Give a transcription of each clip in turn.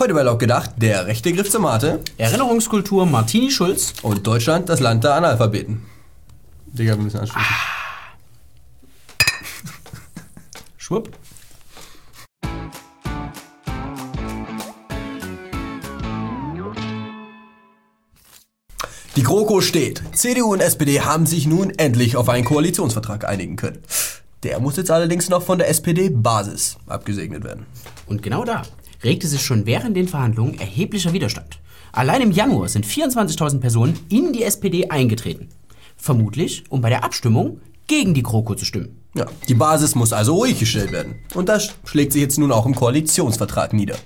Heute bei Laut gedacht, der rechte Griff zur Mate Erinnerungskultur Martini Schulz. und Deutschland das Land der Analphabeten. Digga, wir müssen anschließen. Schwupp. Die GroKo steht. CDU und SPD haben sich nun endlich auf einen Koalitionsvertrag einigen können. Der muss jetzt allerdings noch von der SPD-Basis abgesegnet werden. Und genau da regte sich schon während den Verhandlungen erheblicher Widerstand. Allein im Januar sind 24.000 Personen in die SPD eingetreten. Vermutlich, um bei der Abstimmung gegen die GroKo zu stimmen. Ja, die Basis muss also ruhig gestellt werden. Und das schlägt sich jetzt nun auch im Koalitionsvertrag nieder.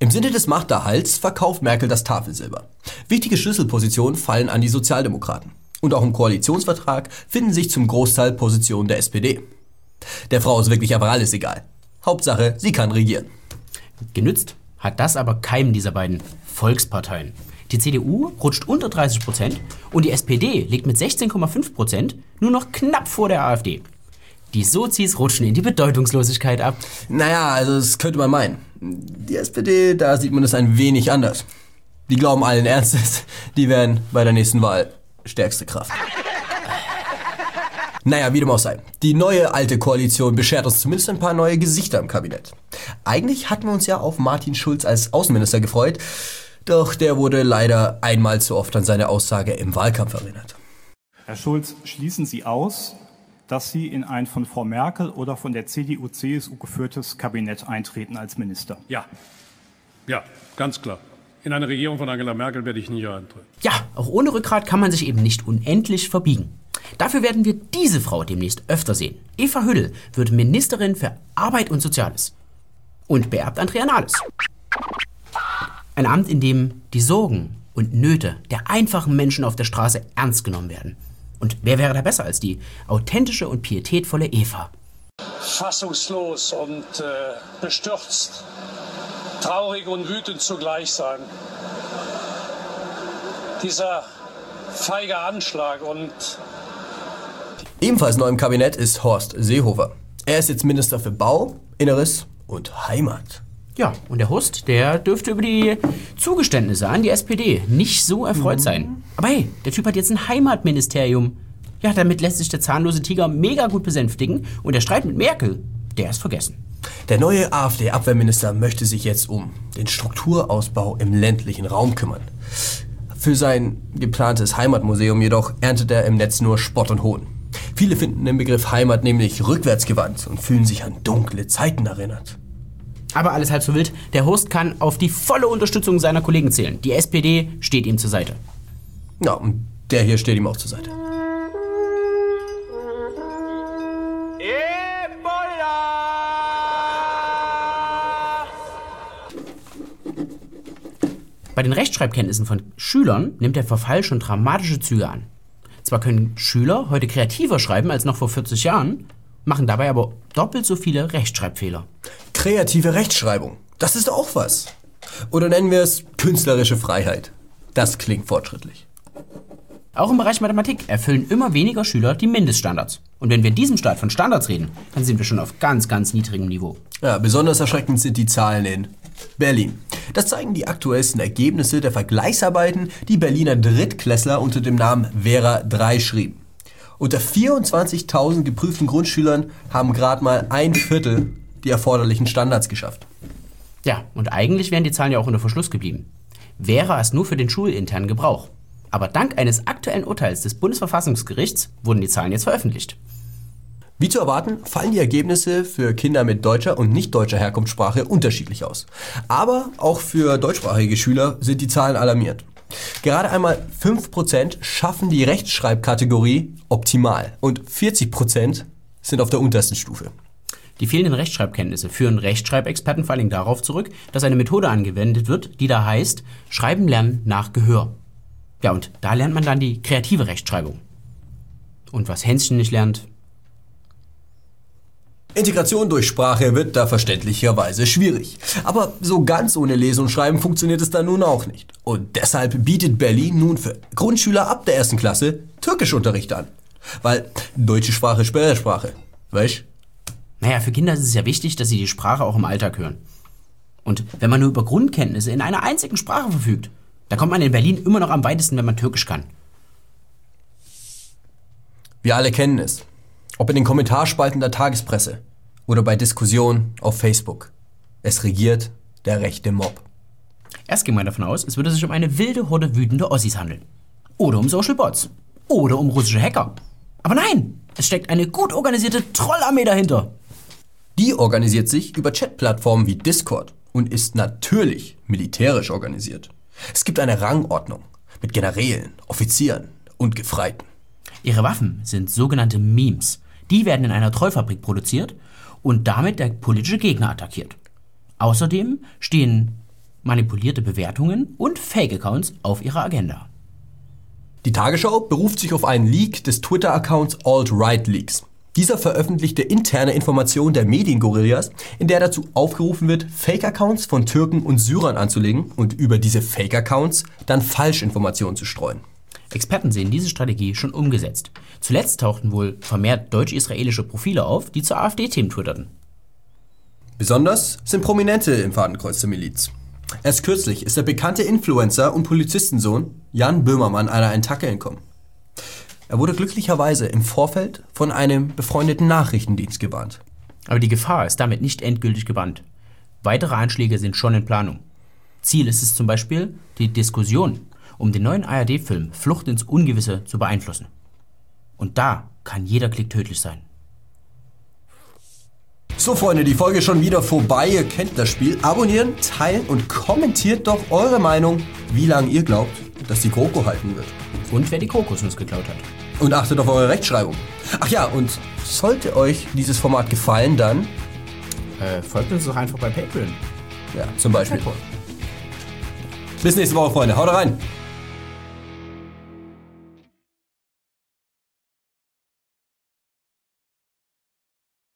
Im Sinne des Machterhalts verkauft Merkel das Tafelsilber. Wichtige Schlüsselpositionen fallen an die Sozialdemokraten. Und auch im Koalitionsvertrag finden sich zum Großteil Positionen der SPD. Der Frau ist wirklich aber alles egal. Hauptsache, sie kann regieren. Genützt hat das aber keinem dieser beiden Volksparteien. Die CDU rutscht unter 30 Prozent und die SPD liegt mit 16,5 Prozent nur noch knapp vor der AfD. Die Sozis rutschen in die Bedeutungslosigkeit ab. Naja, also das könnte man meinen. Die SPD, da sieht man es ein wenig anders. Die glauben allen Ernstes, die werden bei der nächsten Wahl stärkste Kraft. Naja, wie dem auch sei. Die neue alte Koalition beschert uns zumindest ein paar neue Gesichter im Kabinett. Eigentlich hatten wir uns ja auf Martin Schulz als Außenminister gefreut, doch der wurde leider einmal zu oft an seine Aussage im Wahlkampf erinnert. Herr Schulz, schließen Sie aus, dass Sie in ein von Frau Merkel oder von der CDU-CSU geführtes Kabinett eintreten als Minister? Ja, ja, ganz klar. In eine Regierung von Angela Merkel werde ich nie eintreten. Ja, auch ohne Rückgrat kann man sich eben nicht unendlich verbiegen. Dafür werden wir diese Frau demnächst öfter sehen. Eva Hüddel wird Ministerin für Arbeit und Soziales. Und beerbt Andrea Nahles. Ein Amt, in dem die Sorgen und Nöte der einfachen Menschen auf der Straße ernst genommen werden. Und wer wäre da besser als die authentische und pietätvolle Eva? fassungslos und äh, bestürzt, traurig und wütend zugleich sein. Dieser feige Anschlag und Ebenfalls neu im Kabinett ist Horst Seehofer. Er ist jetzt Minister für Bau, Inneres und Heimat. Ja, und der Hust, der dürfte über die Zugeständnisse an die SPD nicht so erfreut sein. Aber hey, der Typ hat jetzt ein Heimatministerium. Ja, damit lässt sich der zahnlose Tiger mega gut besänftigen und der Streit mit Merkel, der ist vergessen. Der neue AfD-Abwehrminister möchte sich jetzt um den Strukturausbau im ländlichen Raum kümmern. Für sein geplantes Heimatmuseum jedoch erntet er im Netz nur Spott und Hohn. Viele finden den Begriff Heimat nämlich rückwärtsgewandt und fühlen sich an dunkle Zeiten erinnert. Aber alles halb so wild. Der Host kann auf die volle Unterstützung seiner Kollegen zählen. Die SPD steht ihm zur Seite. Ja, und der hier steht ihm auch zur Seite. Bei den Rechtschreibkenntnissen von Schülern nimmt der Verfall schon dramatische Züge an. Zwar können Schüler heute kreativer schreiben als noch vor 40 Jahren, machen dabei aber doppelt so viele Rechtschreibfehler. Kreative Rechtschreibung. Das ist auch was. Oder nennen wir es künstlerische Freiheit. Das klingt fortschrittlich. Auch im Bereich Mathematik erfüllen immer weniger Schüler die Mindeststandards. Und wenn wir in diesem Staat von Standards reden, dann sind wir schon auf ganz, ganz niedrigem Niveau. Ja, besonders erschreckend sind die Zahlen in Berlin. Das zeigen die aktuellsten Ergebnisse der Vergleichsarbeiten, die Berliner Drittklässler unter dem Namen Vera 3 schrieben. Unter 24.000 geprüften Grundschülern haben gerade mal ein Viertel die erforderlichen Standards geschafft. Ja, und eigentlich wären die Zahlen ja auch unter Verschluss geblieben. Wäre es nur für den schulinternen Gebrauch. Aber dank eines aktuellen Urteils des Bundesverfassungsgerichts wurden die Zahlen jetzt veröffentlicht. Wie zu erwarten, fallen die Ergebnisse für Kinder mit deutscher und nicht deutscher Herkunftssprache unterschiedlich aus. Aber auch für deutschsprachige Schüler sind die Zahlen alarmierend. Gerade einmal 5% schaffen die Rechtschreibkategorie optimal und 40% sind auf der untersten Stufe. Die fehlenden Rechtschreibkenntnisse führen Rechtschreibexperten vor allem darauf zurück, dass eine Methode angewendet wird, die da heißt Schreiben lernen nach Gehör. Ja, und da lernt man dann die kreative Rechtschreibung. Und was Hänschen nicht lernt, Integration durch Sprache wird da verständlicherweise schwierig. Aber so ganz ohne Lesen und Schreiben funktioniert es da nun auch nicht. Und deshalb bietet Berlin nun für Grundschüler ab der ersten Klasse Türkischunterricht an. Weil deutsche Sprache ist Sperrsprache. Weißt? naja, für Kinder ist es ja wichtig, dass sie die Sprache auch im Alltag hören. Und wenn man nur über Grundkenntnisse in einer einzigen Sprache verfügt, da kommt man in Berlin immer noch am weitesten, wenn man Türkisch kann. Wir alle kennen es. Ob in den Kommentarspalten der Tagespresse oder bei Diskussionen auf Facebook. Es regiert der rechte Mob. Erst ging man davon aus, es würde sich um eine wilde Horde wütender Ossis handeln. Oder um Social Bots. Oder um russische Hacker. Aber nein, es steckt eine gut organisierte Trollarmee dahinter. Die organisiert sich über Chatplattformen wie Discord und ist natürlich militärisch organisiert. Es gibt eine Rangordnung mit Generälen, Offizieren und Gefreiten. Ihre Waffen sind sogenannte Memes. Die werden in einer Trollfabrik produziert und damit der politische Gegner attackiert. Außerdem stehen manipulierte Bewertungen und Fake-Accounts auf ihrer Agenda. Die Tagesschau beruft sich auf einen Leak des Twitter-Accounts Alt-Right Leaks. Dieser veröffentlichte interne Informationen der Mediengorillas, in der dazu aufgerufen wird, Fake-Accounts von Türken und Syrern anzulegen und über diese Fake-Accounts dann Falschinformationen zu streuen. Experten sehen diese Strategie schon umgesetzt. Zuletzt tauchten wohl vermehrt deutsch-israelische Profile auf, die zu AfD-Themen twitterten. Besonders sind Prominente im Fadenkreuz der Miliz. Erst kürzlich ist der bekannte Influencer und Polizistensohn Jan Böhmermann einer Attacke entkommen. Er wurde glücklicherweise im Vorfeld von einem befreundeten Nachrichtendienst gewarnt. Aber die Gefahr ist damit nicht endgültig gebannt. Weitere Anschläge sind schon in Planung. Ziel ist es zum Beispiel, die Diskussion um den neuen ARD-Film Flucht ins Ungewisse zu beeinflussen. Und da kann jeder Klick tödlich sein. So Freunde, die Folge ist schon wieder vorbei. Ihr kennt das Spiel. Abonnieren, teilen und kommentiert doch eure Meinung, wie lange ihr glaubt, dass die GroKo halten wird. Und wer die Kokosnuss geklaut hat. Und achtet auf eure Rechtschreibung. Ach ja, und sollte euch dieses Format gefallen, dann Äh, folgt uns doch einfach bei Patreon. ja, zum Beispiel. Bis nächste Woche, Freunde. Haut rein!